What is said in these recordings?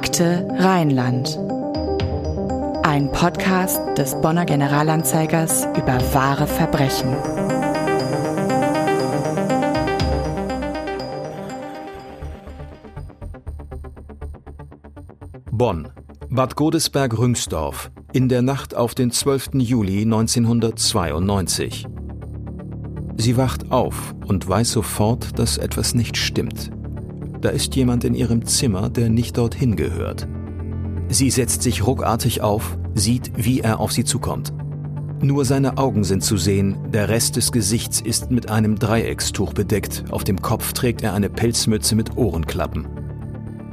Akte Rheinland. Ein Podcast des Bonner Generalanzeigers über wahre Verbrechen. Bonn, Bad Godesberg-Rüngsdorf, in der Nacht auf den 12. Juli 1992. Sie wacht auf und weiß sofort, dass etwas nicht stimmt. Da ist jemand in ihrem Zimmer, der nicht dorthin gehört. Sie setzt sich ruckartig auf, sieht, wie er auf sie zukommt. Nur seine Augen sind zu sehen, der Rest des Gesichts ist mit einem Dreieckstuch bedeckt, auf dem Kopf trägt er eine Pelzmütze mit Ohrenklappen.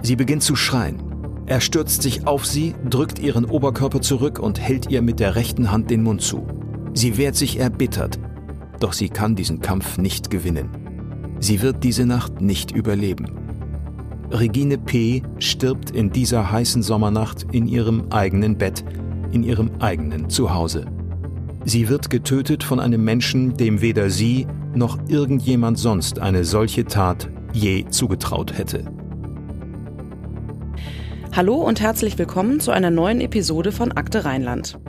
Sie beginnt zu schreien. Er stürzt sich auf sie, drückt ihren Oberkörper zurück und hält ihr mit der rechten Hand den Mund zu. Sie wehrt sich erbittert, doch sie kann diesen Kampf nicht gewinnen. Sie wird diese Nacht nicht überleben. Regine P. stirbt in dieser heißen Sommernacht in ihrem eigenen Bett, in ihrem eigenen Zuhause. Sie wird getötet von einem Menschen, dem weder sie noch irgendjemand sonst eine solche Tat je zugetraut hätte. Hallo und herzlich willkommen zu einer neuen Episode von Akte Rheinland.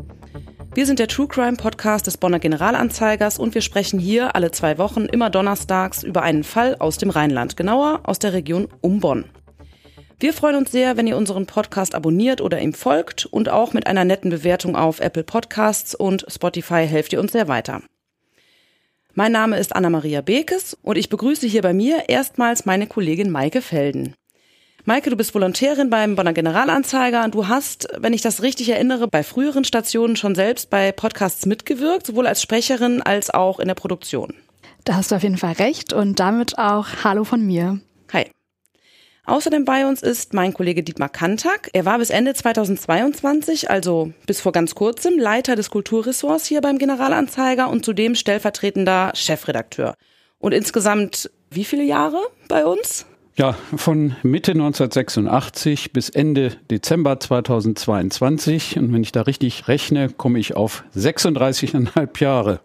Wir sind der True Crime Podcast des Bonner Generalanzeigers und wir sprechen hier alle zwei Wochen immer donnerstags über einen Fall aus dem Rheinland, genauer aus der Region um Bonn. Wir freuen uns sehr, wenn ihr unseren Podcast abonniert oder ihm folgt und auch mit einer netten Bewertung auf Apple Podcasts und Spotify helft ihr uns sehr weiter. Mein Name ist Anna-Maria Bekes und ich begrüße hier bei mir erstmals meine Kollegin Maike Felden. Maike, du bist Volontärin beim Bonner Generalanzeiger und du hast, wenn ich das richtig erinnere, bei früheren Stationen schon selbst bei Podcasts mitgewirkt, sowohl als Sprecherin als auch in der Produktion. Da hast du auf jeden Fall recht und damit auch Hallo von mir. Hi. Außerdem bei uns ist mein Kollege Dietmar Kantak. Er war bis Ende 2022, also bis vor ganz kurzem, Leiter des Kulturressorts hier beim Generalanzeiger und zudem stellvertretender Chefredakteur. Und insgesamt wie viele Jahre bei uns? Ja, von Mitte 1986 bis Ende Dezember 2022. Und wenn ich da richtig rechne, komme ich auf 36,5 Jahre.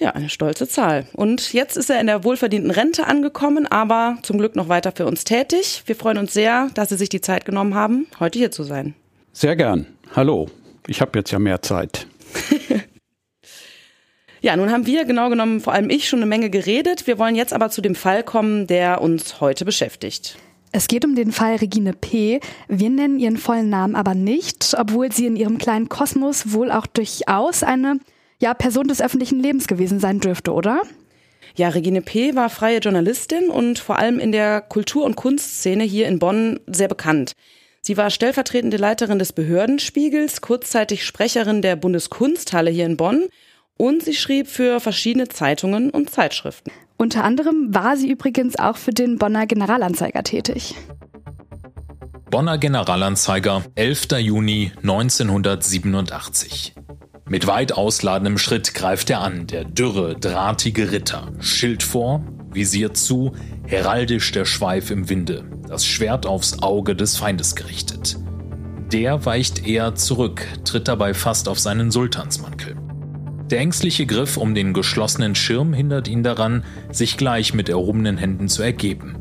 Ja, eine stolze Zahl. Und jetzt ist er in der wohlverdienten Rente angekommen, aber zum Glück noch weiter für uns tätig. Wir freuen uns sehr, dass Sie sich die Zeit genommen haben, heute hier zu sein. Sehr gern. Hallo. Ich habe jetzt ja mehr Zeit. ja, nun haben wir genau genommen, vor allem ich, schon eine Menge geredet. Wir wollen jetzt aber zu dem Fall kommen, der uns heute beschäftigt. Es geht um den Fall Regine P. Wir nennen ihren vollen Namen aber nicht, obwohl sie in ihrem kleinen Kosmos wohl auch durchaus eine ja Person des öffentlichen Lebens gewesen sein dürfte, oder? Ja, Regine P. war freie Journalistin und vor allem in der Kultur- und Kunstszene hier in Bonn sehr bekannt. Sie war stellvertretende Leiterin des Behördenspiegels, kurzzeitig Sprecherin der Bundeskunsthalle hier in Bonn und sie schrieb für verschiedene Zeitungen und Zeitschriften. Unter anderem war sie übrigens auch für den Bonner Generalanzeiger tätig. Bonner Generalanzeiger, 11. Juni 1987. Mit weit ausladendem Schritt greift er an, der dürre, drahtige Ritter. Schild vor, Visier zu, heraldisch der Schweif im Winde, das Schwert aufs Auge des Feindes gerichtet. Der weicht eher zurück, tritt dabei fast auf seinen Sultansmantel. Der ängstliche Griff um den geschlossenen Schirm hindert ihn daran, sich gleich mit erhobenen Händen zu ergeben.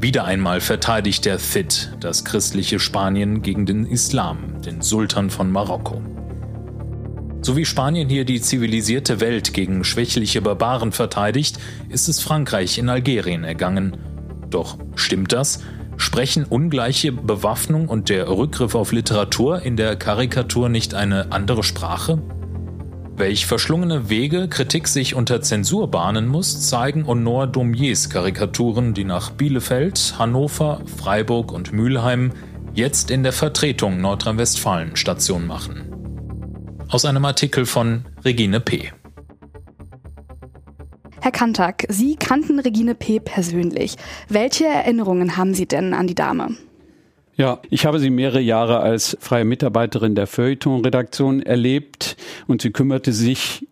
Wieder einmal verteidigt der Thit das christliche Spanien gegen den Islam, den Sultan von Marokko. So wie Spanien hier die zivilisierte Welt gegen schwächliche Barbaren verteidigt, ist es Frankreich in Algerien ergangen. Doch stimmt das? Sprechen ungleiche Bewaffnung und der Rückgriff auf Literatur in der Karikatur nicht eine andere Sprache? Welch verschlungene Wege Kritik sich unter Zensur bahnen muss, zeigen Honor Daumiers Karikaturen, die nach Bielefeld, Hannover, Freiburg und Mülheim jetzt in der Vertretung Nordrhein-Westfalen Station machen aus einem Artikel von Regine P. Herr Kantak, Sie kannten Regine P. persönlich. Welche Erinnerungen haben Sie denn an die Dame? Ja, ich habe sie mehrere Jahre als freie Mitarbeiterin der Feuilleton-Redaktion erlebt und sie kümmerte sich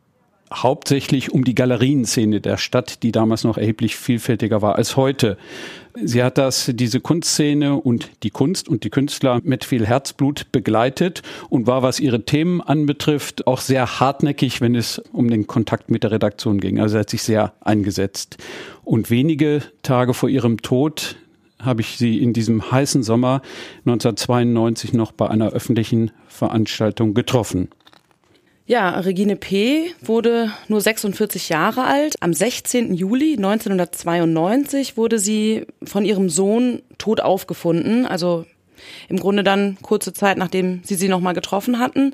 hauptsächlich um die Galerienszene der Stadt, die damals noch erheblich vielfältiger war als heute. Sie hat das, diese Kunstszene und die Kunst und die Künstler mit viel Herzblut begleitet und war, was ihre Themen anbetrifft, auch sehr hartnäckig, wenn es um den Kontakt mit der Redaktion ging. Also sie hat sich sehr eingesetzt. Und wenige Tage vor ihrem Tod habe ich sie in diesem heißen Sommer 1992 noch bei einer öffentlichen Veranstaltung getroffen. Ja, Regine P. wurde nur 46 Jahre alt. Am 16. Juli 1992 wurde sie von ihrem Sohn tot aufgefunden. Also im Grunde dann kurze Zeit, nachdem sie sie nochmal getroffen hatten.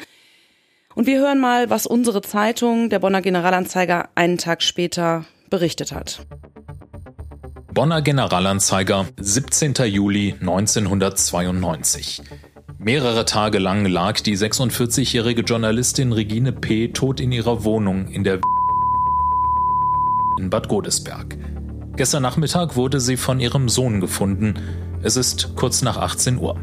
Und wir hören mal, was unsere Zeitung, der Bonner Generalanzeiger, einen Tag später berichtet hat. Bonner Generalanzeiger, 17. Juli 1992. Mehrere Tage lang lag die 46-jährige Journalistin Regine P. tot in ihrer Wohnung in der in Bad Godesberg. Gestern Nachmittag wurde sie von ihrem Sohn gefunden. Es ist kurz nach 18 Uhr.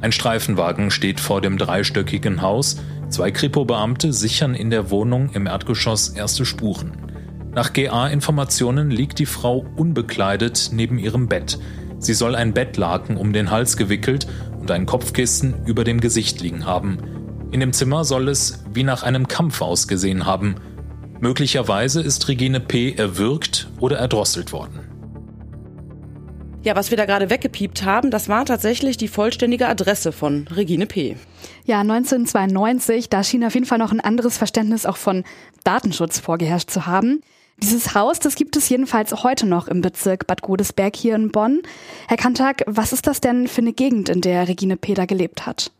Ein Streifenwagen steht vor dem dreistöckigen Haus. Zwei Kripo-Beamte sichern in der Wohnung im Erdgeschoss erste Spuren. Nach GA-Informationen liegt die Frau unbekleidet neben ihrem Bett. Sie soll ein Bettlaken um den Hals gewickelt und ein Kopfkissen über dem Gesicht liegen haben. In dem Zimmer soll es wie nach einem Kampf ausgesehen haben. Möglicherweise ist Regine P. erwürgt oder erdrosselt worden. Ja, was wir da gerade weggepiept haben, das war tatsächlich die vollständige Adresse von Regine P. Ja, 1992, da schien auf jeden Fall noch ein anderes Verständnis auch von Datenschutz vorgeherrscht zu haben. Dieses Haus, das gibt es jedenfalls heute noch im Bezirk Bad Godesberg hier in Bonn. Herr Kantag, was ist das denn für eine Gegend, in der Regine Peter gelebt hat?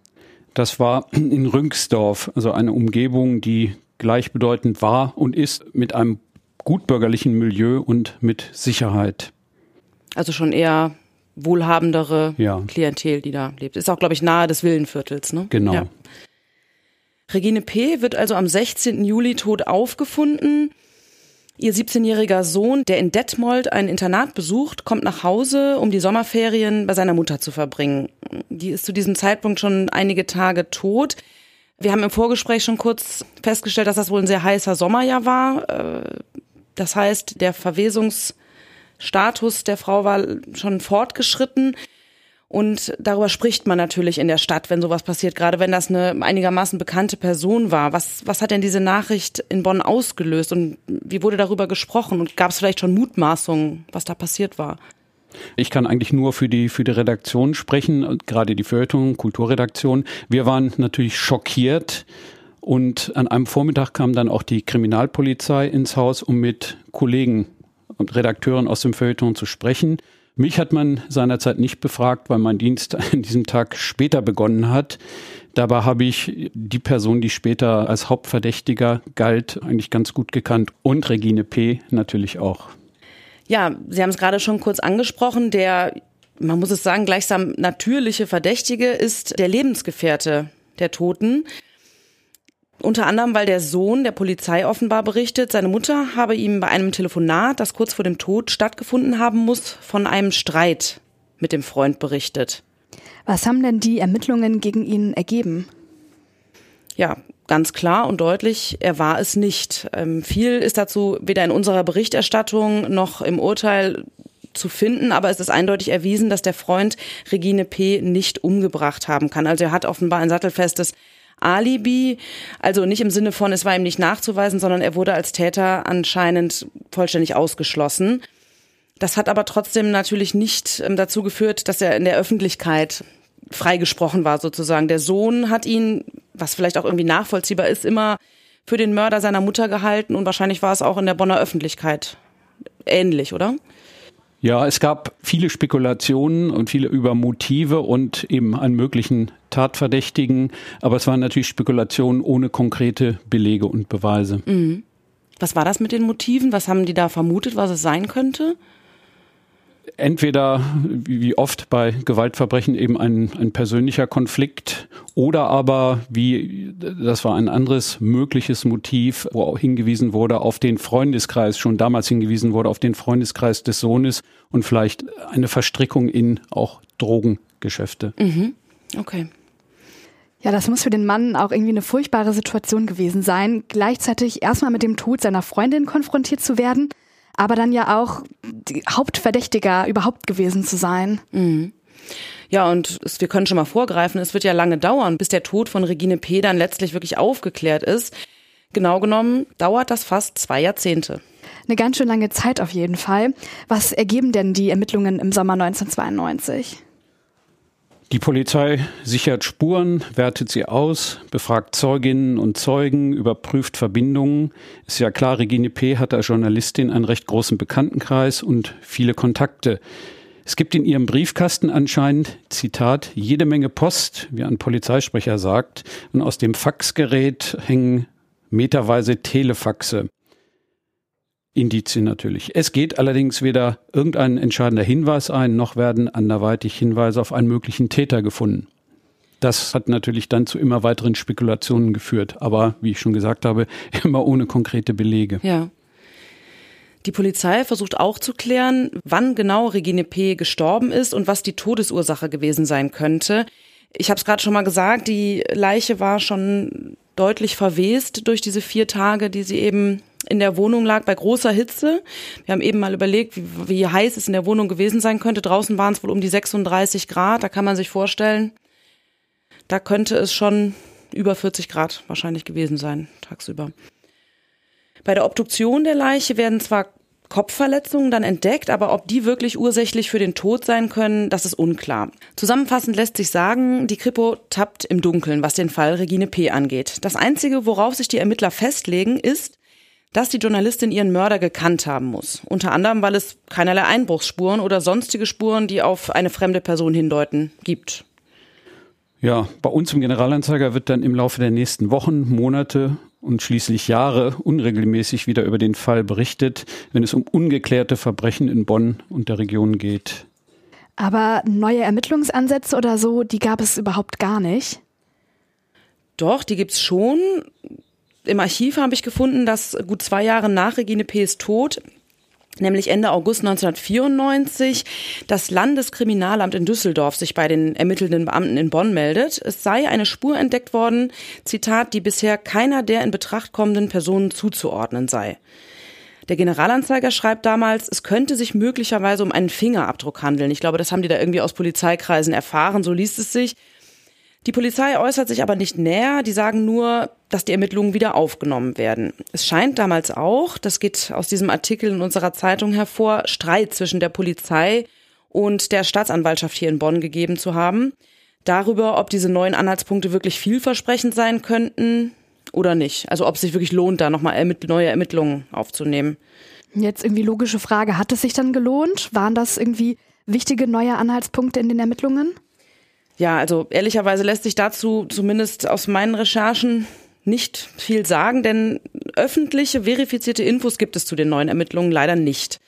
Das war in Rünksdorf, also eine Umgebung, die gleichbedeutend war und ist mit einem gutbürgerlichen Milieu und mit Sicherheit. Also schon eher wohlhabendere ja. Klientel, die da lebt. Ist auch, glaube ich, nahe des Villenviertels, ne? Genau. Ja. Regine P. wird also am 16. Juli tot aufgefunden. Ihr 17-jähriger Sohn, der in Detmold ein Internat besucht, kommt nach Hause, um die Sommerferien bei seiner Mutter zu verbringen. Die ist zu diesem Zeitpunkt schon einige Tage tot. Wir haben im Vorgespräch schon kurz festgestellt, dass das wohl ein sehr heißer Sommerjahr war. Äh, das heißt, der Verwesungsstatus der Frau war schon fortgeschritten. Und darüber spricht man natürlich in der Stadt, wenn sowas passiert, gerade wenn das eine einigermaßen bekannte Person war. Was, was hat denn diese Nachricht in Bonn ausgelöst und wie wurde darüber gesprochen? Und gab es vielleicht schon Mutmaßungen, was da passiert war? Ich kann eigentlich nur für die, für die Redaktion sprechen, gerade die Feuilleton, Kulturredaktion. Wir waren natürlich schockiert. Und an einem Vormittag kam dann auch die Kriminalpolizei ins Haus, um mit Kollegen und Redakteuren aus dem Feuilleton zu sprechen. Mich hat man seinerzeit nicht befragt, weil mein Dienst an diesem Tag später begonnen hat. Dabei habe ich die Person, die später als Hauptverdächtiger galt, eigentlich ganz gut gekannt und Regine P. natürlich auch. Ja, Sie haben es gerade schon kurz angesprochen. Der, man muss es sagen, gleichsam natürliche Verdächtige ist der Lebensgefährte der Toten. Unter anderem, weil der Sohn der Polizei offenbar berichtet, seine Mutter habe ihm bei einem Telefonat, das kurz vor dem Tod stattgefunden haben muss, von einem Streit mit dem Freund berichtet. Was haben denn die Ermittlungen gegen ihn ergeben? Ja, ganz klar und deutlich, er war es nicht. Ähm, viel ist dazu weder in unserer Berichterstattung noch im Urteil zu finden, aber es ist eindeutig erwiesen, dass der Freund Regine P. nicht umgebracht haben kann. Also er hat offenbar ein sattelfestes Alibi, also nicht im Sinne von, es war ihm nicht nachzuweisen, sondern er wurde als Täter anscheinend vollständig ausgeschlossen. Das hat aber trotzdem natürlich nicht ähm, dazu geführt, dass er in der Öffentlichkeit freigesprochen war sozusagen. Der Sohn hat ihn, was vielleicht auch irgendwie nachvollziehbar ist, immer für den Mörder seiner Mutter gehalten und wahrscheinlich war es auch in der Bonner Öffentlichkeit ähnlich, oder? Ja, es gab viele Spekulationen und viele über Motive und eben einen möglichen Tatverdächtigen, aber es waren natürlich Spekulationen ohne konkrete Belege und Beweise. Mhm. Was war das mit den Motiven? Was haben die da vermutet, was es sein könnte? Entweder wie oft bei Gewaltverbrechen eben ein, ein persönlicher Konflikt oder aber wie, das war ein anderes mögliches Motiv, wo auch hingewiesen wurde auf den Freundeskreis, schon damals hingewiesen wurde auf den Freundeskreis des Sohnes und vielleicht eine Verstrickung in auch Drogengeschäfte. Mhm. Okay. Ja, das muss für den Mann auch irgendwie eine furchtbare Situation gewesen sein, gleichzeitig erstmal mit dem Tod seiner Freundin konfrontiert zu werden aber dann ja auch Hauptverdächtiger überhaupt gewesen zu sein. Mhm. Ja, und es, wir können schon mal vorgreifen, es wird ja lange dauern, bis der Tod von Regine P. dann letztlich wirklich aufgeklärt ist. Genau genommen dauert das fast zwei Jahrzehnte. Eine ganz schön lange Zeit auf jeden Fall. Was ergeben denn die Ermittlungen im Sommer 1992? Die Polizei sichert Spuren, wertet sie aus, befragt Zeuginnen und Zeugen, überprüft Verbindungen. Ist ja klar, Regine P. hat als Journalistin einen recht großen Bekanntenkreis und viele Kontakte. Es gibt in ihrem Briefkasten anscheinend, Zitat, jede Menge Post, wie ein Polizeisprecher sagt, und aus dem Faxgerät hängen meterweise Telefaxe. Indizien natürlich. Es geht allerdings weder irgendein entscheidender Hinweis ein, noch werden anderweitig Hinweise auf einen möglichen Täter gefunden. Das hat natürlich dann zu immer weiteren Spekulationen geführt, aber wie ich schon gesagt habe, immer ohne konkrete Belege. Ja. Die Polizei versucht auch zu klären, wann genau Regine P. gestorben ist und was die Todesursache gewesen sein könnte. Ich habe es gerade schon mal gesagt, die Leiche war schon deutlich verwest durch diese vier Tage, die sie eben in der Wohnung lag bei großer Hitze. Wir haben eben mal überlegt, wie, wie heiß es in der Wohnung gewesen sein könnte. Draußen waren es wohl um die 36 Grad. Da kann man sich vorstellen, da könnte es schon über 40 Grad wahrscheinlich gewesen sein, tagsüber. Bei der Obduktion der Leiche werden zwar Kopfverletzungen dann entdeckt, aber ob die wirklich ursächlich für den Tod sein können, das ist unklar. Zusammenfassend lässt sich sagen, die Kripo tappt im Dunkeln, was den Fall Regine P. angeht. Das Einzige, worauf sich die Ermittler festlegen, ist, dass die Journalistin ihren Mörder gekannt haben muss. Unter anderem, weil es keinerlei Einbruchsspuren oder sonstige Spuren, die auf eine fremde Person hindeuten, gibt. Ja, bei uns im Generalanzeiger wird dann im Laufe der nächsten Wochen, Monate und schließlich Jahre unregelmäßig wieder über den Fall berichtet, wenn es um ungeklärte Verbrechen in Bonn und der Region geht. Aber neue Ermittlungsansätze oder so, die gab es überhaupt gar nicht. Doch, die gibt's schon. Im Archiv habe ich gefunden, dass gut zwei Jahre nach Regine P.'s Tod nämlich Ende August 1994 das Landeskriminalamt in Düsseldorf sich bei den ermittelnden Beamten in Bonn meldet. Es sei eine Spur entdeckt worden, Zitat, die bisher keiner der in Betracht kommenden Personen zuzuordnen sei. Der Generalanzeiger schreibt damals, es könnte sich möglicherweise um einen Fingerabdruck handeln. Ich glaube, das haben die da irgendwie aus Polizeikreisen erfahren, so liest es sich. Die Polizei äußert sich aber nicht näher, die sagen nur, dass die Ermittlungen wieder aufgenommen werden. Es scheint damals auch, das geht aus diesem Artikel in unserer Zeitung hervor, Streit zwischen der Polizei und der Staatsanwaltschaft hier in Bonn gegeben zu haben. Darüber, ob diese neuen Anhaltspunkte wirklich vielversprechend sein könnten oder nicht. Also ob es sich wirklich lohnt, da nochmal neue Ermittlungen aufzunehmen. Jetzt irgendwie logische Frage, hat es sich dann gelohnt? Waren das irgendwie wichtige neue Anhaltspunkte in den Ermittlungen? Ja, also ehrlicherweise lässt sich dazu zumindest aus meinen Recherchen nicht viel sagen, denn öffentliche, verifizierte Infos gibt es zu den neuen Ermittlungen leider nicht.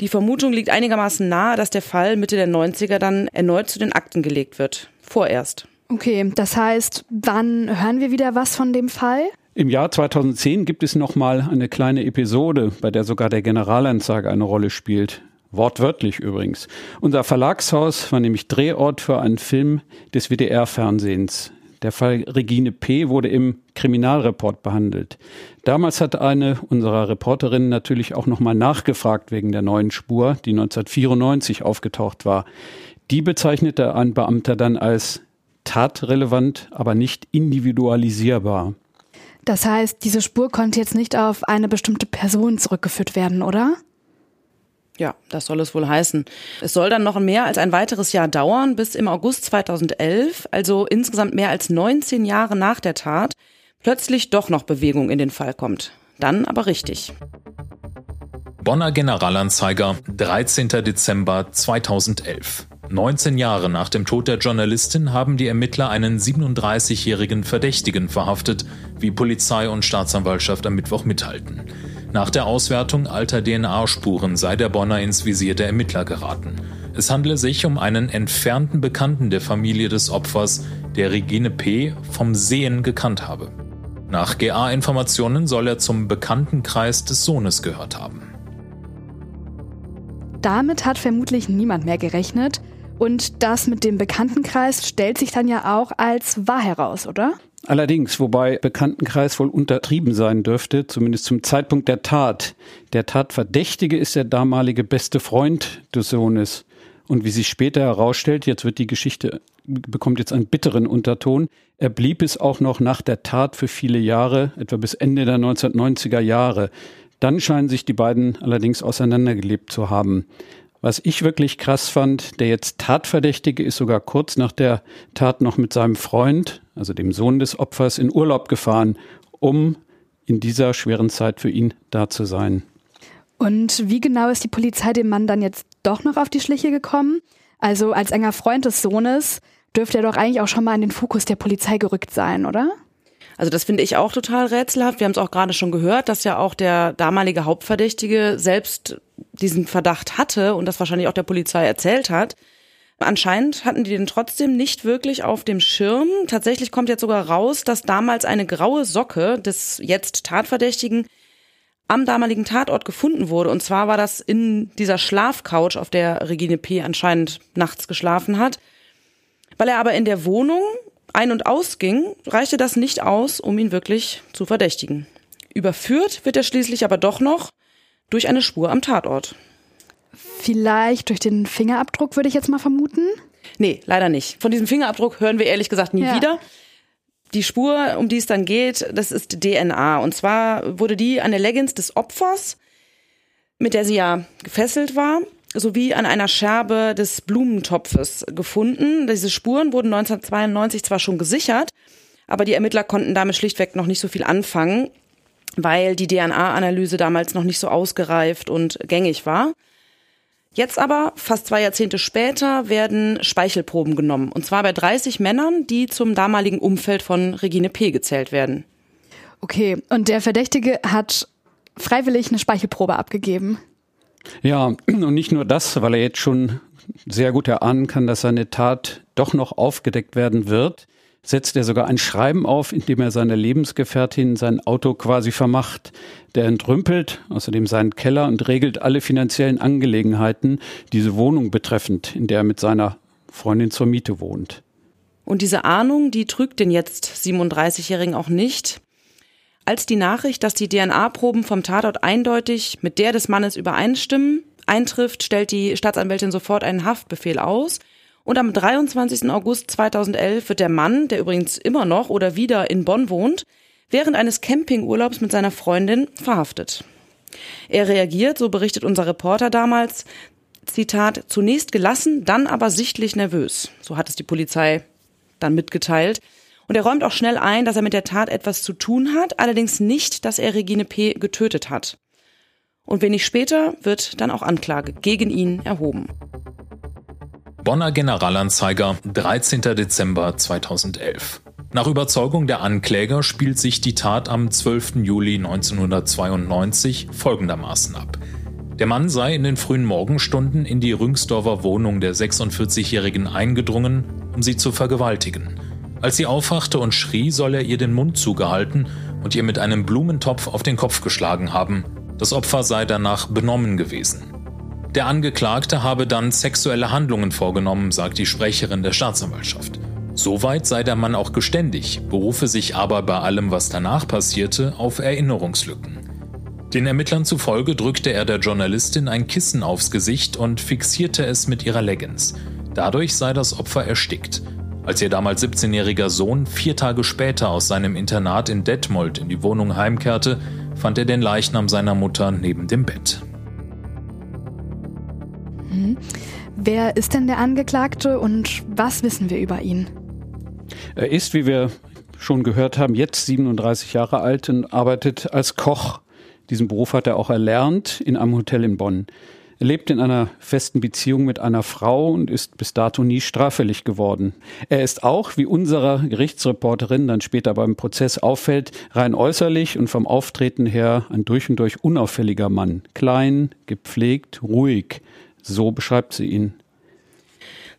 Die Vermutung liegt einigermaßen nahe, dass der Fall Mitte der 90er dann erneut zu den Akten gelegt wird. Vorerst. Okay, das heißt, wann hören wir wieder was von dem Fall? Im Jahr 2010 gibt es nochmal eine kleine Episode, bei der sogar der Generalanzeiger eine Rolle spielt. Wortwörtlich übrigens. Unser Verlagshaus war nämlich Drehort für einen Film des WDR-Fernsehens. Der Fall Regine P. wurde im Kriminalreport behandelt. Damals hat eine unserer Reporterinnen natürlich auch nochmal nachgefragt wegen der neuen Spur, die 1994 aufgetaucht war. Die bezeichnete ein Beamter dann als tatrelevant, aber nicht individualisierbar. Das heißt, diese Spur konnte jetzt nicht auf eine bestimmte Person zurückgeführt werden, oder? Ja, das soll es wohl heißen. Es soll dann noch mehr als ein weiteres Jahr dauern, bis im August 2011, also insgesamt mehr als 19 Jahre nach der Tat, plötzlich doch noch Bewegung in den Fall kommt. Dann aber richtig. Bonner Generalanzeiger, 13. Dezember 2011. 19 Jahre nach dem Tod der Journalistin haben die Ermittler einen 37-jährigen Verdächtigen verhaftet, wie Polizei und Staatsanwaltschaft am Mittwoch mithalten. Nach der Auswertung alter DNA-Spuren sei der Bonner ins Visier der Ermittler geraten. Es handle sich um einen entfernten Bekannten der Familie des Opfers, der Regine P. vom Sehen gekannt habe. Nach GA-Informationen soll er zum Bekanntenkreis des Sohnes gehört haben. Damit hat vermutlich niemand mehr gerechnet. Und das mit dem Bekanntenkreis stellt sich dann ja auch als wahr heraus, oder? Allerdings, wobei Bekanntenkreis wohl untertrieben sein dürfte, zumindest zum Zeitpunkt der Tat. Der Tatverdächtige ist der damalige beste Freund des Sohnes. Und wie sich später herausstellt, jetzt wird die Geschichte, bekommt jetzt einen bitteren Unterton, er blieb es auch noch nach der Tat für viele Jahre, etwa bis Ende der 1990er Jahre. Dann scheinen sich die beiden allerdings auseinandergelebt zu haben. Was ich wirklich krass fand, der jetzt Tatverdächtige ist sogar kurz nach der Tat noch mit seinem Freund, also dem Sohn des Opfers, in Urlaub gefahren, um in dieser schweren Zeit für ihn da zu sein. Und wie genau ist die Polizei dem Mann dann jetzt doch noch auf die Schliche gekommen? Also als enger Freund des Sohnes dürfte er doch eigentlich auch schon mal in den Fokus der Polizei gerückt sein, oder? Also das finde ich auch total rätselhaft. Wir haben es auch gerade schon gehört, dass ja auch der damalige Hauptverdächtige selbst diesen Verdacht hatte und das wahrscheinlich auch der Polizei erzählt hat. Anscheinend hatten die den trotzdem nicht wirklich auf dem Schirm. Tatsächlich kommt jetzt sogar raus, dass damals eine graue Socke des jetzt Tatverdächtigen am damaligen Tatort gefunden wurde. Und zwar war das in dieser Schlafcouch, auf der Regine P. anscheinend nachts geschlafen hat. Weil er aber in der Wohnung ein- und ausging, reichte das nicht aus, um ihn wirklich zu verdächtigen. Überführt wird er schließlich aber doch noch durch eine Spur am Tatort. Vielleicht durch den Fingerabdruck, würde ich jetzt mal vermuten. Nee, leider nicht. Von diesem Fingerabdruck hören wir ehrlich gesagt nie ja. wieder. Die Spur, um die es dann geht, das ist DNA. Und zwar wurde die an der Leggings des Opfers, mit der sie ja gefesselt war, sowie an einer Scherbe des Blumentopfes gefunden. Diese Spuren wurden 1992 zwar schon gesichert, aber die Ermittler konnten damit schlichtweg noch nicht so viel anfangen, weil die DNA-Analyse damals noch nicht so ausgereift und gängig war. Jetzt aber, fast zwei Jahrzehnte später, werden Speichelproben genommen. Und zwar bei 30 Männern, die zum damaligen Umfeld von Regine P. gezählt werden. Okay, und der Verdächtige hat freiwillig eine Speichelprobe abgegeben. Ja, und nicht nur das, weil er jetzt schon sehr gut erahnen kann, dass seine Tat doch noch aufgedeckt werden wird, setzt er sogar ein Schreiben auf, in dem er seiner Lebensgefährtin sein Auto quasi vermacht. Der entrümpelt außerdem seinen Keller und regelt alle finanziellen Angelegenheiten, diese Wohnung betreffend, in der er mit seiner Freundin zur Miete wohnt. Und diese Ahnung, die trügt den jetzt 37-Jährigen auch nicht. Als die Nachricht, dass die DNA-Proben vom Tatort eindeutig mit der des Mannes übereinstimmen, eintrifft, stellt die Staatsanwältin sofort einen Haftbefehl aus. Und am 23. August 2011 wird der Mann, der übrigens immer noch oder wieder in Bonn wohnt, während eines Campingurlaubs mit seiner Freundin verhaftet. Er reagiert, so berichtet unser Reporter damals, Zitat, zunächst gelassen, dann aber sichtlich nervös. So hat es die Polizei dann mitgeteilt. Und er räumt auch schnell ein, dass er mit der Tat etwas zu tun hat, allerdings nicht, dass er Regine P. getötet hat. Und wenig später wird dann auch Anklage gegen ihn erhoben. Bonner Generalanzeiger, 13. Dezember 2011. Nach Überzeugung der Ankläger spielt sich die Tat am 12. Juli 1992 folgendermaßen ab. Der Mann sei in den frühen Morgenstunden in die Rüngsdorfer Wohnung der 46-Jährigen eingedrungen, um sie zu vergewaltigen. Als sie aufwachte und schrie, soll er ihr den Mund zugehalten und ihr mit einem Blumentopf auf den Kopf geschlagen haben. Das Opfer sei danach benommen gewesen. Der Angeklagte habe dann sexuelle Handlungen vorgenommen, sagt die Sprecherin der Staatsanwaltschaft. Soweit sei der Mann auch geständig, berufe sich aber bei allem, was danach passierte, auf Erinnerungslücken. Den Ermittlern zufolge drückte er der Journalistin ein Kissen aufs Gesicht und fixierte es mit ihrer Leggings. Dadurch sei das Opfer erstickt. Als ihr damals 17-jähriger Sohn vier Tage später aus seinem Internat in Detmold in die Wohnung heimkehrte, fand er den Leichnam seiner Mutter neben dem Bett. Hm. Wer ist denn der Angeklagte und was wissen wir über ihn? Er ist, wie wir schon gehört haben, jetzt 37 Jahre alt und arbeitet als Koch. Diesen Beruf hat er auch erlernt in einem Hotel in Bonn. Er lebt in einer festen Beziehung mit einer Frau und ist bis dato nie straffällig geworden. Er ist auch, wie unserer Gerichtsreporterin dann später beim Prozess auffällt, rein äußerlich und vom Auftreten her ein durch und durch unauffälliger Mann. Klein, gepflegt, ruhig. So beschreibt sie ihn.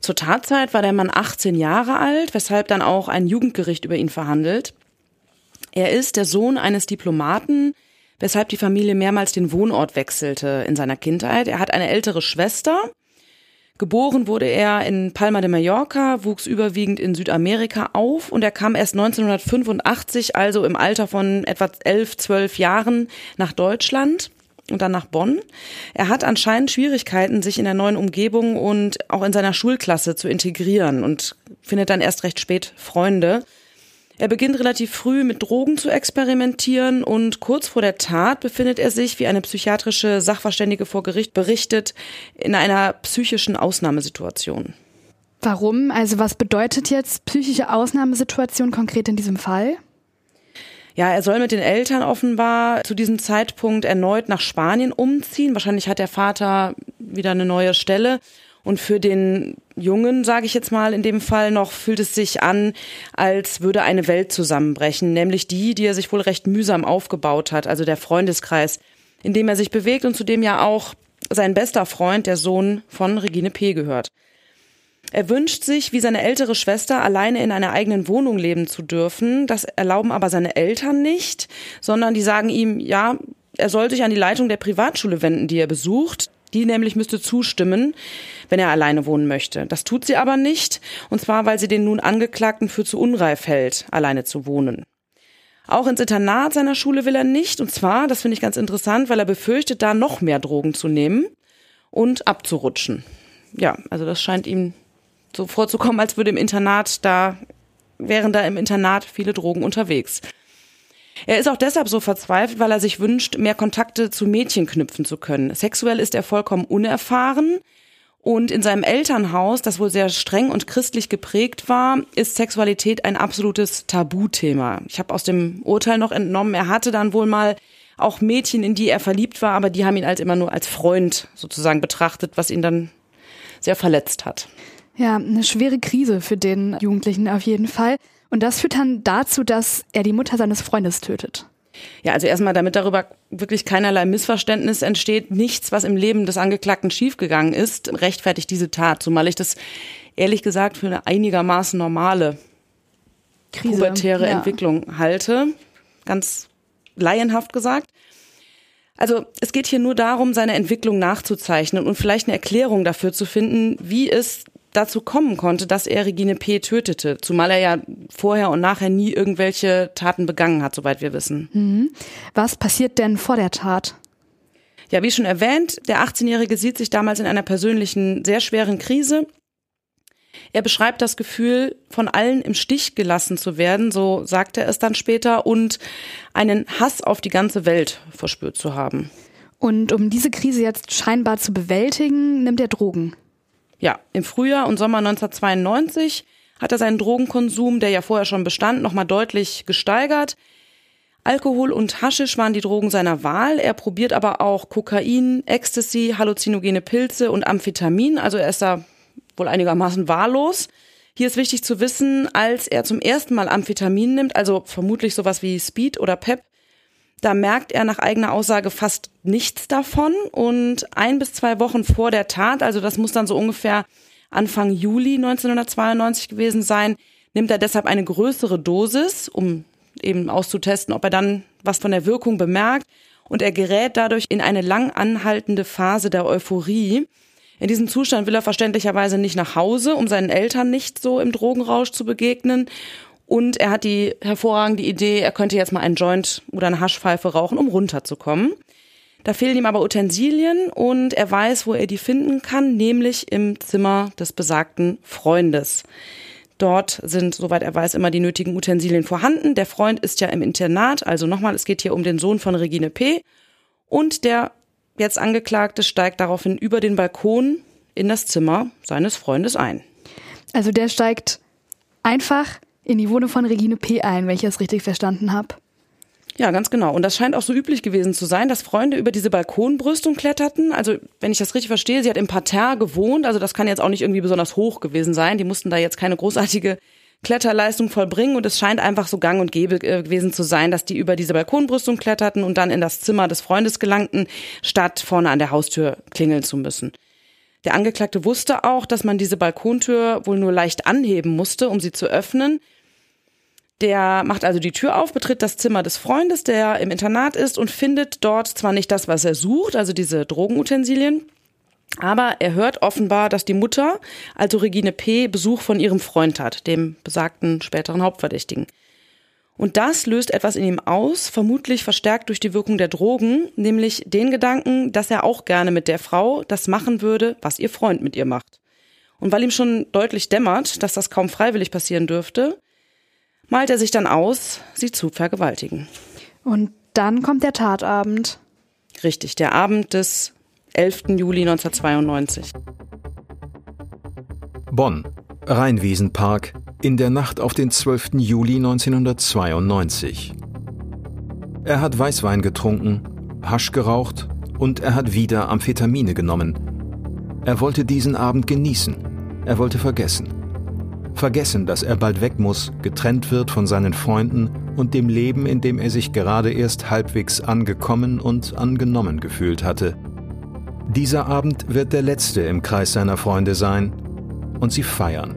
Zur Tatzeit war der Mann 18 Jahre alt, weshalb dann auch ein Jugendgericht über ihn verhandelt. Er ist der Sohn eines Diplomaten, weshalb die Familie mehrmals den Wohnort wechselte in seiner Kindheit. Er hat eine ältere Schwester. Geboren wurde er in Palma de Mallorca, wuchs überwiegend in Südamerika auf und er kam erst 1985, also im Alter von etwa elf, zwölf Jahren, nach Deutschland. Und dann nach Bonn. Er hat anscheinend Schwierigkeiten, sich in der neuen Umgebung und auch in seiner Schulklasse zu integrieren und findet dann erst recht spät Freunde. Er beginnt relativ früh mit Drogen zu experimentieren und kurz vor der Tat befindet er sich, wie eine psychiatrische Sachverständige vor Gericht berichtet, in einer psychischen Ausnahmesituation. Warum? Also was bedeutet jetzt psychische Ausnahmesituation konkret in diesem Fall? Ja, er soll mit den Eltern offenbar zu diesem Zeitpunkt erneut nach Spanien umziehen. Wahrscheinlich hat der Vater wieder eine neue Stelle. Und für den Jungen, sage ich jetzt mal in dem Fall noch, fühlt es sich an, als würde eine Welt zusammenbrechen, nämlich die, die er sich wohl recht mühsam aufgebaut hat, also der Freundeskreis, in dem er sich bewegt und zu dem ja auch sein bester Freund, der Sohn von Regine P. gehört. Er wünscht sich, wie seine ältere Schwester, alleine in einer eigenen Wohnung leben zu dürfen. Das erlauben aber seine Eltern nicht, sondern die sagen ihm, ja, er soll sich an die Leitung der Privatschule wenden, die er besucht. Die nämlich müsste zustimmen, wenn er alleine wohnen möchte. Das tut sie aber nicht, und zwar, weil sie den nun Angeklagten für zu unreif hält, alleine zu wohnen. Auch ins Internat seiner Schule will er nicht, und zwar, das finde ich ganz interessant, weil er befürchtet, da noch mehr Drogen zu nehmen und abzurutschen. Ja, also das scheint ihm so vorzukommen, als würde im Internat da, wären da im Internat viele Drogen unterwegs. Er ist auch deshalb so verzweifelt, weil er sich wünscht, mehr Kontakte zu Mädchen knüpfen zu können. Sexuell ist er vollkommen unerfahren. Und in seinem Elternhaus, das wohl sehr streng und christlich geprägt war, ist Sexualität ein absolutes Tabuthema. Ich habe aus dem Urteil noch entnommen, er hatte dann wohl mal auch Mädchen, in die er verliebt war, aber die haben ihn als immer nur als Freund sozusagen betrachtet, was ihn dann sehr verletzt hat. Ja, eine schwere Krise für den Jugendlichen auf jeden Fall. Und das führt dann dazu, dass er die Mutter seines Freundes tötet. Ja, also erstmal, damit darüber wirklich keinerlei Missverständnis entsteht, nichts, was im Leben des Angeklagten schiefgegangen ist, rechtfertigt diese Tat, zumal ich das ehrlich gesagt für eine einigermaßen normale Krise, pubertäre ja. Entwicklung halte. Ganz laienhaft gesagt. Also es geht hier nur darum, seine Entwicklung nachzuzeichnen und vielleicht eine Erklärung dafür zu finden, wie es dazu kommen konnte, dass er Regine P. tötete, zumal er ja vorher und nachher nie irgendwelche Taten begangen hat, soweit wir wissen. Mhm. Was passiert denn vor der Tat? Ja, wie schon erwähnt, der 18-Jährige sieht sich damals in einer persönlichen, sehr schweren Krise. Er beschreibt das Gefühl, von allen im Stich gelassen zu werden, so sagt er es dann später, und einen Hass auf die ganze Welt verspürt zu haben. Und um diese Krise jetzt scheinbar zu bewältigen, nimmt er Drogen. Ja, im Frühjahr und Sommer 1992 hat er seinen Drogenkonsum, der ja vorher schon bestand, nochmal deutlich gesteigert. Alkohol und Haschisch waren die Drogen seiner Wahl. Er probiert aber auch Kokain, Ecstasy, halluzinogene Pilze und Amphetamin. Also er ist da wohl einigermaßen wahllos. Hier ist wichtig zu wissen, als er zum ersten Mal Amphetamin nimmt, also vermutlich sowas wie Speed oder Pep, da merkt er nach eigener Aussage fast nichts davon. Und ein bis zwei Wochen vor der Tat, also das muss dann so ungefähr Anfang Juli 1992 gewesen sein, nimmt er deshalb eine größere Dosis, um eben auszutesten, ob er dann was von der Wirkung bemerkt. Und er gerät dadurch in eine lang anhaltende Phase der Euphorie. In diesem Zustand will er verständlicherweise nicht nach Hause, um seinen Eltern nicht so im Drogenrausch zu begegnen und er hat die hervorragende Idee, er könnte jetzt mal einen Joint oder eine Haschpfeife rauchen, um runterzukommen. Da fehlen ihm aber Utensilien und er weiß, wo er die finden kann, nämlich im Zimmer des besagten Freundes. Dort sind, soweit er weiß, immer die nötigen Utensilien vorhanden. Der Freund ist ja im Internat, also nochmal, es geht hier um den Sohn von Regine P. Und der jetzt Angeklagte steigt daraufhin über den Balkon in das Zimmer seines Freundes ein. Also der steigt einfach in die Wohnung von Regine P. ein, wenn ich es richtig verstanden habe. Ja, ganz genau. Und das scheint auch so üblich gewesen zu sein, dass Freunde über diese Balkonbrüstung kletterten. Also, wenn ich das richtig verstehe, sie hat im Parterre gewohnt. Also, das kann jetzt auch nicht irgendwie besonders hoch gewesen sein. Die mussten da jetzt keine großartige Kletterleistung vollbringen. Und es scheint einfach so gang und gäbe äh, gewesen zu sein, dass die über diese Balkonbrüstung kletterten und dann in das Zimmer des Freundes gelangten, statt vorne an der Haustür klingeln zu müssen. Der Angeklagte wusste auch, dass man diese Balkontür wohl nur leicht anheben musste, um sie zu öffnen. Der macht also die Tür auf, betritt das Zimmer des Freundes, der im Internat ist und findet dort zwar nicht das, was er sucht, also diese Drogenutensilien, aber er hört offenbar, dass die Mutter, also Regine P., Besuch von ihrem Freund hat, dem besagten späteren Hauptverdächtigen. Und das löst etwas in ihm aus, vermutlich verstärkt durch die Wirkung der Drogen, nämlich den Gedanken, dass er auch gerne mit der Frau das machen würde, was ihr Freund mit ihr macht. Und weil ihm schon deutlich dämmert, dass das kaum freiwillig passieren dürfte, malt er sich dann aus, sie zu vergewaltigen. Und dann kommt der Tatabend. Richtig, der Abend des 11. Juli 1992. Bonn, Rheinwiesenpark, in der Nacht auf den 12. Juli 1992. Er hat Weißwein getrunken, Hasch geraucht und er hat wieder Amphetamine genommen. Er wollte diesen Abend genießen. Er wollte vergessen. Vergessen, dass er bald weg muss, getrennt wird von seinen Freunden und dem Leben, in dem er sich gerade erst halbwegs angekommen und angenommen gefühlt hatte. Dieser Abend wird der letzte im Kreis seiner Freunde sein und sie feiern,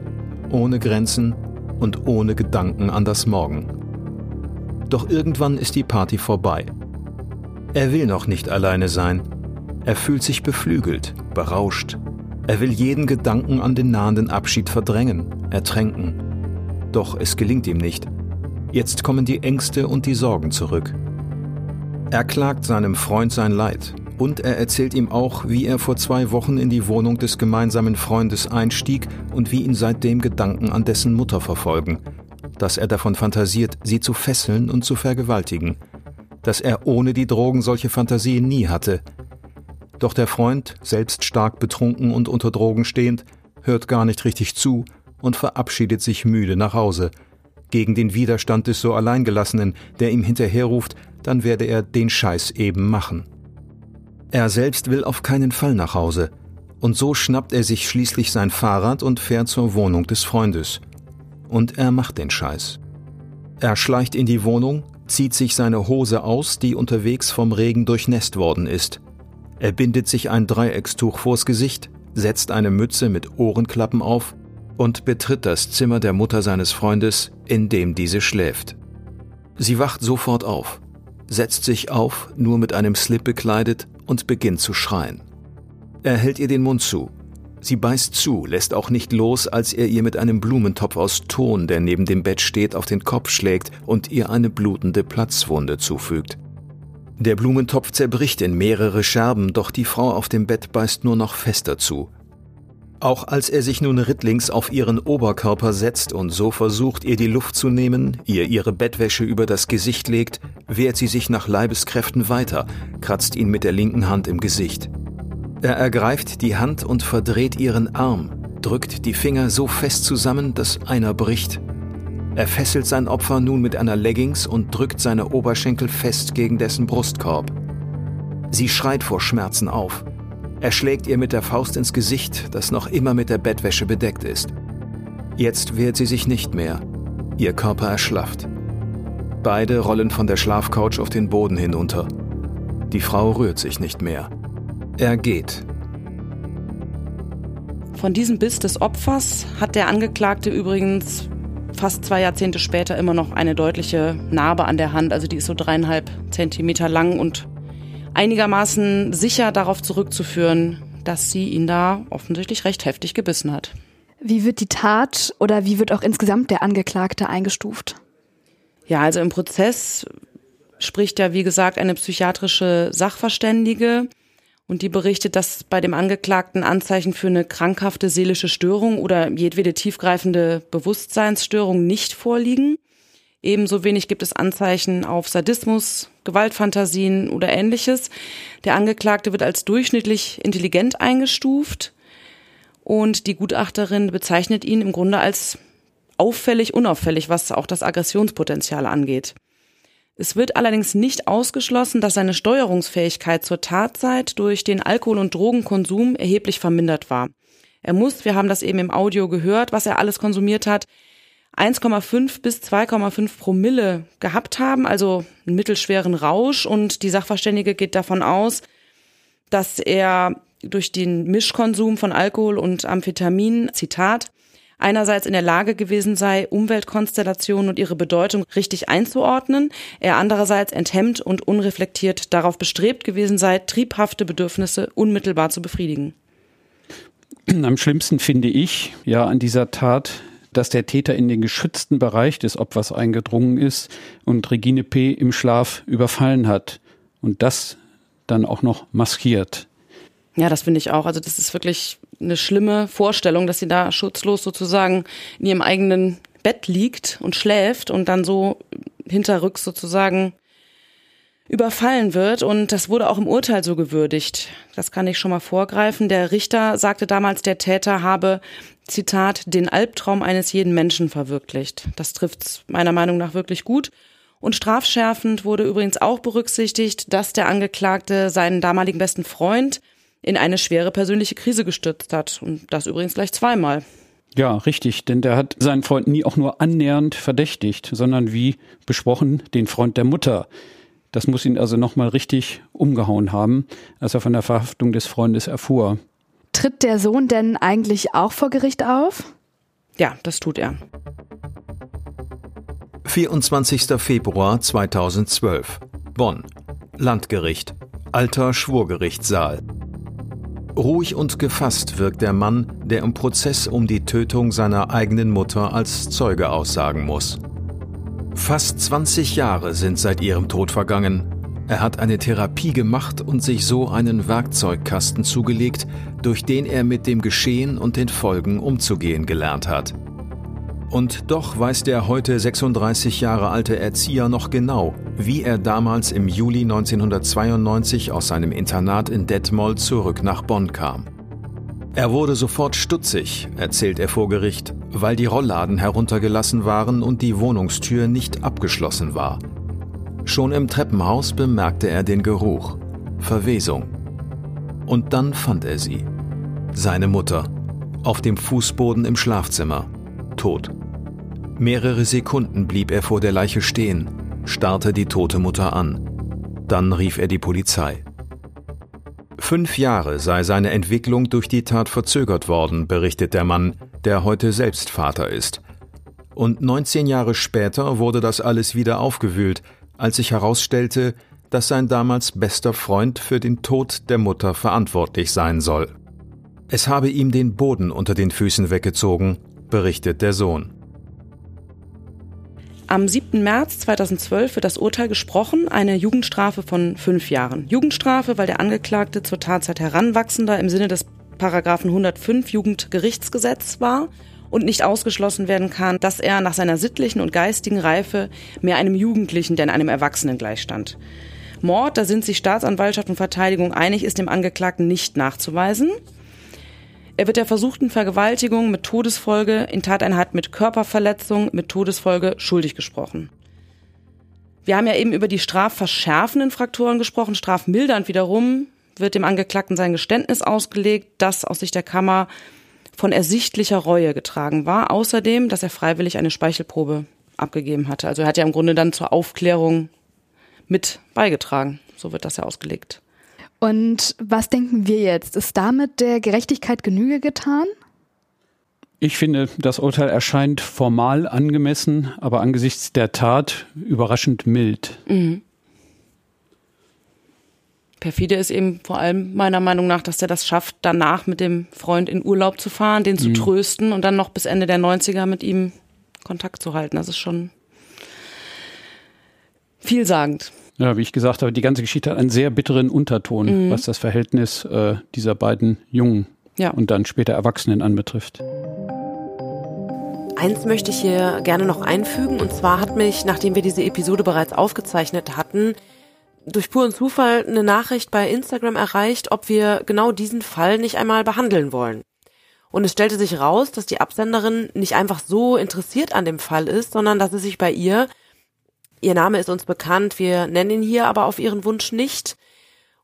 ohne Grenzen und ohne Gedanken an das Morgen. Doch irgendwann ist die Party vorbei. Er will noch nicht alleine sein. Er fühlt sich beflügelt, berauscht. Er will jeden Gedanken an den nahenden Abschied verdrängen, ertränken. Doch es gelingt ihm nicht. Jetzt kommen die Ängste und die Sorgen zurück. Er klagt seinem Freund sein Leid, und er erzählt ihm auch, wie er vor zwei Wochen in die Wohnung des gemeinsamen Freundes einstieg und wie ihn seitdem Gedanken an dessen Mutter verfolgen, dass er davon fantasiert, sie zu fesseln und zu vergewaltigen, dass er ohne die Drogen solche Fantasien nie hatte. Doch der Freund, selbst stark betrunken und unter Drogen stehend, hört gar nicht richtig zu und verabschiedet sich müde nach Hause. Gegen den Widerstand des so Alleingelassenen, der ihm hinterherruft, dann werde er den Scheiß eben machen. Er selbst will auf keinen Fall nach Hause, und so schnappt er sich schließlich sein Fahrrad und fährt zur Wohnung des Freundes. Und er macht den Scheiß. Er schleicht in die Wohnung, zieht sich seine Hose aus, die unterwegs vom Regen durchnässt worden ist. Er bindet sich ein Dreieckstuch vors Gesicht, setzt eine Mütze mit Ohrenklappen auf und betritt das Zimmer der Mutter seines Freundes, in dem diese schläft. Sie wacht sofort auf, setzt sich auf, nur mit einem Slip bekleidet und beginnt zu schreien. Er hält ihr den Mund zu. Sie beißt zu, lässt auch nicht los, als er ihr mit einem Blumentopf aus Ton, der neben dem Bett steht, auf den Kopf schlägt und ihr eine blutende Platzwunde zufügt. Der Blumentopf zerbricht in mehrere Scherben, doch die Frau auf dem Bett beißt nur noch fester zu. Auch als er sich nun rittlings auf ihren Oberkörper setzt und so versucht, ihr die Luft zu nehmen, ihr ihre Bettwäsche über das Gesicht legt, wehrt sie sich nach Leibeskräften weiter, kratzt ihn mit der linken Hand im Gesicht. Er ergreift die Hand und verdreht ihren Arm, drückt die Finger so fest zusammen, dass einer bricht. Er fesselt sein Opfer nun mit einer Leggings und drückt seine Oberschenkel fest gegen dessen Brustkorb. Sie schreit vor Schmerzen auf. Er schlägt ihr mit der Faust ins Gesicht, das noch immer mit der Bettwäsche bedeckt ist. Jetzt wehrt sie sich nicht mehr. Ihr Körper erschlafft. Beide rollen von der Schlafcouch auf den Boden hinunter. Die Frau rührt sich nicht mehr. Er geht. Von diesem Biss des Opfers hat der Angeklagte übrigens fast zwei Jahrzehnte später immer noch eine deutliche Narbe an der Hand. Also die ist so dreieinhalb Zentimeter lang und einigermaßen sicher darauf zurückzuführen, dass sie ihn da offensichtlich recht heftig gebissen hat. Wie wird die Tat oder wie wird auch insgesamt der Angeklagte eingestuft? Ja, also im Prozess spricht ja, wie gesagt, eine psychiatrische Sachverständige und die berichtet, dass bei dem Angeklagten Anzeichen für eine krankhafte seelische Störung oder jedwede tiefgreifende Bewusstseinsstörung nicht vorliegen. Ebenso wenig gibt es Anzeichen auf Sadismus, Gewaltfantasien oder ähnliches. Der Angeklagte wird als durchschnittlich intelligent eingestuft und die Gutachterin bezeichnet ihn im Grunde als auffällig unauffällig, was auch das Aggressionspotenzial angeht. Es wird allerdings nicht ausgeschlossen, dass seine Steuerungsfähigkeit zur Tatzeit durch den Alkohol- und Drogenkonsum erheblich vermindert war. Er muss, wir haben das eben im Audio gehört, was er alles konsumiert hat, 1,5 bis 2,5 Promille gehabt haben, also einen mittelschweren Rausch. Und die Sachverständige geht davon aus, dass er durch den Mischkonsum von Alkohol und Amphetamin, Zitat, einerseits in der Lage gewesen sei, Umweltkonstellationen und ihre Bedeutung richtig einzuordnen, er andererseits enthemmt und unreflektiert darauf bestrebt gewesen sei, triebhafte Bedürfnisse unmittelbar zu befriedigen. Am schlimmsten finde ich ja an dieser Tat, dass der Täter in den geschützten Bereich des Opfers eingedrungen ist und Regine P. im Schlaf überfallen hat. Und das dann auch noch maskiert. Ja, das finde ich auch. Also das ist wirklich eine schlimme Vorstellung, dass sie da schutzlos sozusagen in ihrem eigenen Bett liegt und schläft und dann so hinterrücks sozusagen überfallen wird. Und das wurde auch im Urteil so gewürdigt. Das kann ich schon mal vorgreifen. Der Richter sagte damals, der Täter habe, Zitat, den Albtraum eines jeden Menschen verwirklicht. Das trifft meiner Meinung nach wirklich gut. Und strafschärfend wurde übrigens auch berücksichtigt, dass der Angeklagte seinen damaligen besten Freund in eine schwere persönliche Krise gestürzt hat. Und das übrigens gleich zweimal. Ja, richtig, denn der hat seinen Freund nie auch nur annähernd verdächtigt, sondern wie besprochen den Freund der Mutter. Das muss ihn also nochmal richtig umgehauen haben, als er von der Verhaftung des Freundes erfuhr. Tritt der Sohn denn eigentlich auch vor Gericht auf? Ja, das tut er. 24. Februar 2012. Bonn. Landgericht. Alter Schwurgerichtssaal. Ruhig und gefasst wirkt der Mann, der im Prozess um die Tötung seiner eigenen Mutter als Zeuge aussagen muss. Fast 20 Jahre sind seit ihrem Tod vergangen. Er hat eine Therapie gemacht und sich so einen Werkzeugkasten zugelegt, durch den er mit dem Geschehen und den Folgen umzugehen gelernt hat. Und doch weiß der heute 36 Jahre alte Erzieher noch genau, wie er damals im Juli 1992 aus seinem Internat in Detmold zurück nach Bonn kam. Er wurde sofort stutzig, erzählt er vor Gericht, weil die Rollladen heruntergelassen waren und die Wohnungstür nicht abgeschlossen war. Schon im Treppenhaus bemerkte er den Geruch. Verwesung. Und dann fand er sie. Seine Mutter. Auf dem Fußboden im Schlafzimmer. Tot. Mehrere Sekunden blieb er vor der Leiche stehen, starrte die tote Mutter an. Dann rief er die Polizei. Fünf Jahre sei seine Entwicklung durch die Tat verzögert worden, berichtet der Mann, der heute selbst Vater ist. Und 19 Jahre später wurde das alles wieder aufgewühlt, als sich herausstellte, dass sein damals bester Freund für den Tod der Mutter verantwortlich sein soll. Es habe ihm den Boden unter den Füßen weggezogen, berichtet der Sohn. Am 7. März 2012 wird das Urteil gesprochen, eine Jugendstrafe von fünf Jahren. Jugendstrafe, weil der Angeklagte zur Tatzeit heranwachsender im Sinne des Paragraphen 105 Jugendgerichtsgesetz war und nicht ausgeschlossen werden kann, dass er nach seiner sittlichen und geistigen Reife mehr einem Jugendlichen denn einem Erwachsenen gleichstand. Mord, da sind sich Staatsanwaltschaft und Verteidigung einig, ist dem Angeklagten nicht nachzuweisen. Er wird der versuchten Vergewaltigung mit Todesfolge in Tateinheit mit Körperverletzung mit Todesfolge schuldig gesprochen. Wir haben ja eben über die strafverschärfenden Fraktoren gesprochen. Strafmildernd wiederum wird dem Angeklagten sein Geständnis ausgelegt, das aus Sicht der Kammer von ersichtlicher Reue getragen war. Außerdem, dass er freiwillig eine Speichelprobe abgegeben hatte. Also er hat ja im Grunde dann zur Aufklärung mit beigetragen. So wird das ja ausgelegt. Und was denken wir jetzt? Ist damit der Gerechtigkeit Genüge getan? Ich finde, das Urteil erscheint formal angemessen, aber angesichts der Tat überraschend mild. Mhm. Perfide ist eben vor allem meiner Meinung nach, dass er das schafft, danach mit dem Freund in Urlaub zu fahren, den zu mhm. trösten und dann noch bis Ende der 90er mit ihm Kontakt zu halten. Das ist schon vielsagend. Ja, wie ich gesagt habe, die ganze Geschichte hat einen sehr bitteren Unterton, mhm. was das Verhältnis äh, dieser beiden Jungen ja. und dann später Erwachsenen anbetrifft. Eins möchte ich hier gerne noch einfügen, und zwar hat mich, nachdem wir diese Episode bereits aufgezeichnet hatten, durch puren Zufall eine Nachricht bei Instagram erreicht, ob wir genau diesen Fall nicht einmal behandeln wollen. Und es stellte sich raus, dass die Absenderin nicht einfach so interessiert an dem Fall ist, sondern dass es sich bei ihr Ihr Name ist uns bekannt, wir nennen ihn hier aber auf ihren Wunsch nicht,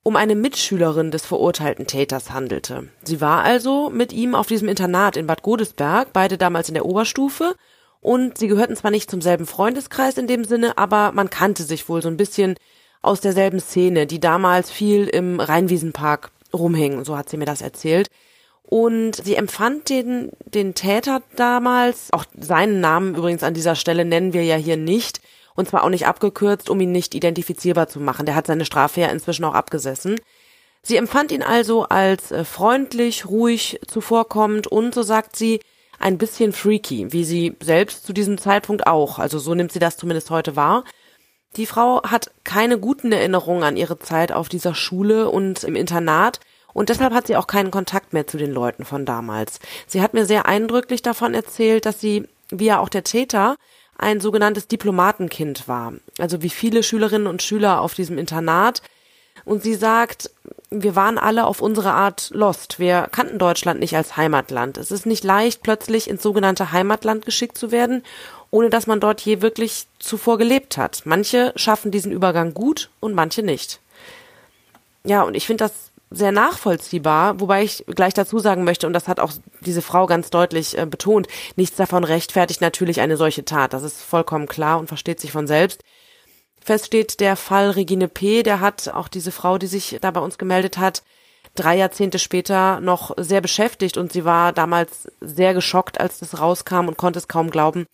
um eine Mitschülerin des verurteilten Täters handelte. Sie war also mit ihm auf diesem Internat in Bad Godesberg, beide damals in der Oberstufe, und sie gehörten zwar nicht zum selben Freundeskreis in dem Sinne, aber man kannte sich wohl so ein bisschen aus derselben Szene, die damals viel im Rheinwiesenpark rumhing, so hat sie mir das erzählt. Und sie empfand den, den Täter damals, auch seinen Namen übrigens an dieser Stelle nennen wir ja hier nicht, und zwar auch nicht abgekürzt, um ihn nicht identifizierbar zu machen. Der hat seine Strafe ja inzwischen auch abgesessen. Sie empfand ihn also als äh, freundlich, ruhig, zuvorkommend und, so sagt sie, ein bisschen freaky, wie sie selbst zu diesem Zeitpunkt auch. Also so nimmt sie das zumindest heute wahr. Die Frau hat keine guten Erinnerungen an ihre Zeit auf dieser Schule und im Internat und deshalb hat sie auch keinen Kontakt mehr zu den Leuten von damals. Sie hat mir sehr eindrücklich davon erzählt, dass sie, wie ja auch der Täter, ein sogenanntes Diplomatenkind war. Also wie viele Schülerinnen und Schüler auf diesem Internat. Und sie sagt, wir waren alle auf unsere Art lost. Wir kannten Deutschland nicht als Heimatland. Es ist nicht leicht, plötzlich ins sogenannte Heimatland geschickt zu werden ohne dass man dort je wirklich zuvor gelebt hat. Manche schaffen diesen Übergang gut und manche nicht. Ja, und ich finde das sehr nachvollziehbar, wobei ich gleich dazu sagen möchte, und das hat auch diese Frau ganz deutlich äh, betont, nichts davon rechtfertigt natürlich eine solche Tat. Das ist vollkommen klar und versteht sich von selbst. Fest steht der Fall Regine P., der hat auch diese Frau, die sich da bei uns gemeldet hat, drei Jahrzehnte später noch sehr beschäftigt und sie war damals sehr geschockt, als das rauskam und konnte es kaum glauben,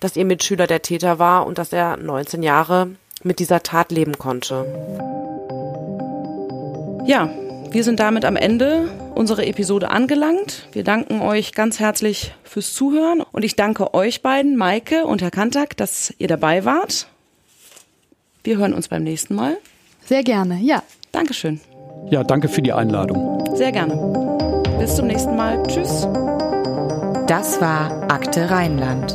dass ihr Mitschüler der Täter war und dass er 19 Jahre mit dieser Tat leben konnte. Ja, wir sind damit am Ende unserer Episode angelangt. Wir danken euch ganz herzlich fürs Zuhören und ich danke euch beiden, Maike und Herr Kantak, dass ihr dabei wart. Wir hören uns beim nächsten Mal. Sehr gerne, ja. Dankeschön. Ja, danke für die Einladung. Sehr gerne. Bis zum nächsten Mal. Tschüss. Das war Akte Rheinland